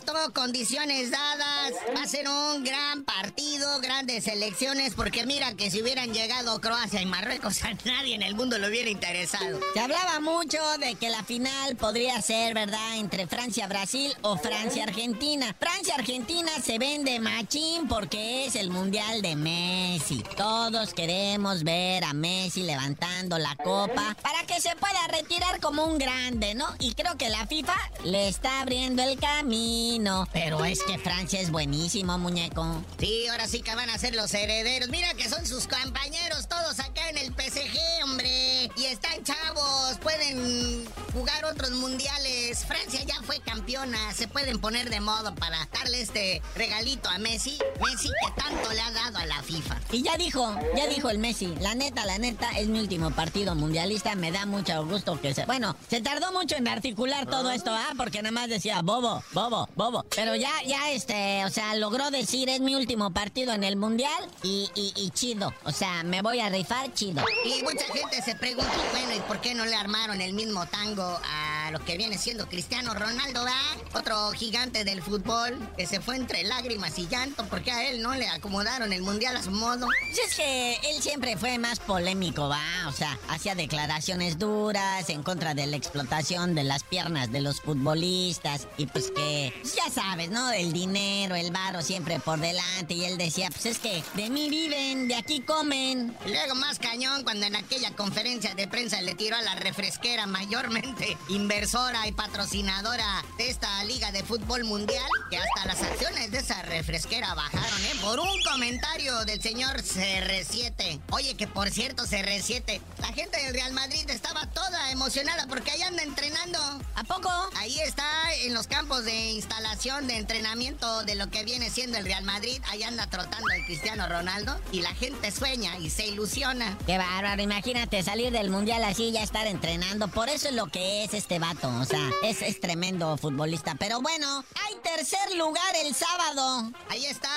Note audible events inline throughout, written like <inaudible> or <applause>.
Listo, condiciones dadas. Va a ser un gran partido, grandes elecciones, porque mira que si hubieran llegado Croacia y Marruecos, <laughs> a nadie en el mundo le hubiera interesado. Se hablaba mucho de que la final podría ser, ¿verdad?, entre Francia-Brasil o Francia-Argentina. Francia-Argentina se vende machín porque es el mundial de Messi. Todos queremos ver a Messi levantando la copa para que se pueda retirar como un grande, ¿no? Y creo que la FIFA le está abriendo el camino. Pero es que Francia es buenísimo, muñeco. Sí, ahora sí que van a ser los herederos. Mira que son sus compañeros todos acá en el PSG, hombre. Y están chavos, pueden jugar otros mundiales. Francia ya fue campeona, se pueden poner de modo para darle este regalito a Messi. Messi que tanto le ha dado a la FIFA. Y ya dijo, ya dijo el Messi, la neta, la neta, es mi último partido mundialista, me da mucho gusto que se... Bueno, se tardó mucho en articular todo esto, ¿ah? Porque nada más decía, bobo, bobo, bobo. Pero ya, ya, este, o sea, logró decir, es mi último partido en el mundial y, y, y chido. O sea, me voy a rifar chido. Y mucha gente se pregunta, bueno, ¿y por qué no le armaron el mismo tango a lo que viene siendo Cristiano Ronaldo, va? Otro gigante del fútbol que se fue entre lágrimas y llanto porque a él no le acomodaron el mundial a su modo. Pues es que él siempre fue más polémico, va. O sea, hacía declaraciones duras en contra de la explotación de las piernas de los futbolistas y pues que, pues ya sabes, ¿no? El dinero, el varo siempre por delante y él decía, pues es que de mí viven, de aquí comen. Y luego más cañón cuando en aquella conferencia de prensa le tiró a la refresquera mayormente <laughs> inversora y patrocinadora de esta liga de fútbol mundial que hasta las acciones de esa refresquera bajaron, ¿eh? Por un comentario del señor CR7. Oye, que por cierto, CR7, la gente del Real Madrid estaba toda emocionada porque ahí anda entrenando. ¿A poco? Ahí está en los campos de instalación de entrenamiento de lo que viene siendo el Real Madrid. Ahí anda trotando el Cristiano Ronaldo y la gente sueña y se ilusiona. Qué bárbaro, imagínate salir del mundial así y ya estar entrenando. Por eso es lo que es este vato. O sea, es, es tremendo futbolista. Pero bueno, hay tercer lugar el sábado. Ahí está.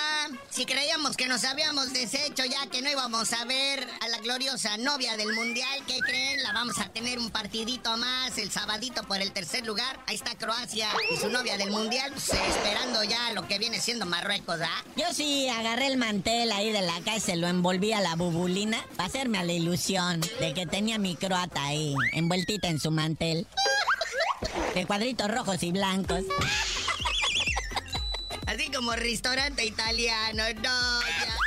Si creíamos que nos habíamos deshecho ya que no íbamos a ver a la gloriosa novia del mundial, ¿qué creen? La vamos a tener un partidito más el sabadito por el tercer lugar. Ahí está Croacia y su novia del mundial, pues, esperando ya lo que viene siendo Marruecos, ¿ah? Yo sí agarré el mantel ahí de la casa y se lo envolví a la bubulina para hacerme a la ilusión de que tenía mi croata ahí, envueltita en su mantel. De cuadritos rojos y blancos. Así como restaurante italiano, no, ya.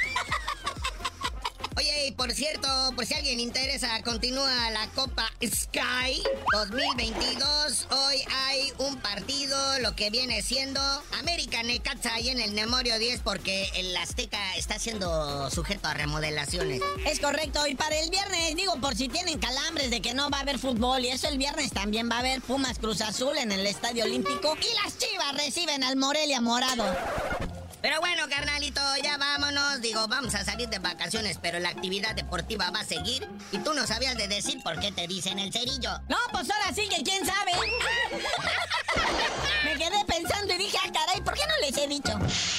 Oye, y por cierto, por si alguien interesa, continúa la Copa Sky 2022. Hoy lo que viene siendo América Necaxa ahí en el Memorio 10, porque el Azteca está siendo sujeto a remodelaciones. Es correcto, y para el viernes, digo, por si tienen calambres de que no va a haber fútbol, y eso el viernes también va a haber Pumas Cruz Azul en el Estadio Olímpico, y las Chivas reciben al Morelia Morado. Pero bueno, carnalito, ya vámonos. Digo, vamos a salir de vacaciones, pero la actividad deportiva va a seguir. Y tú no sabías de decir por qué te dicen el cerillo. No, pues ahora sí que quién sabe. Me quedé pensando y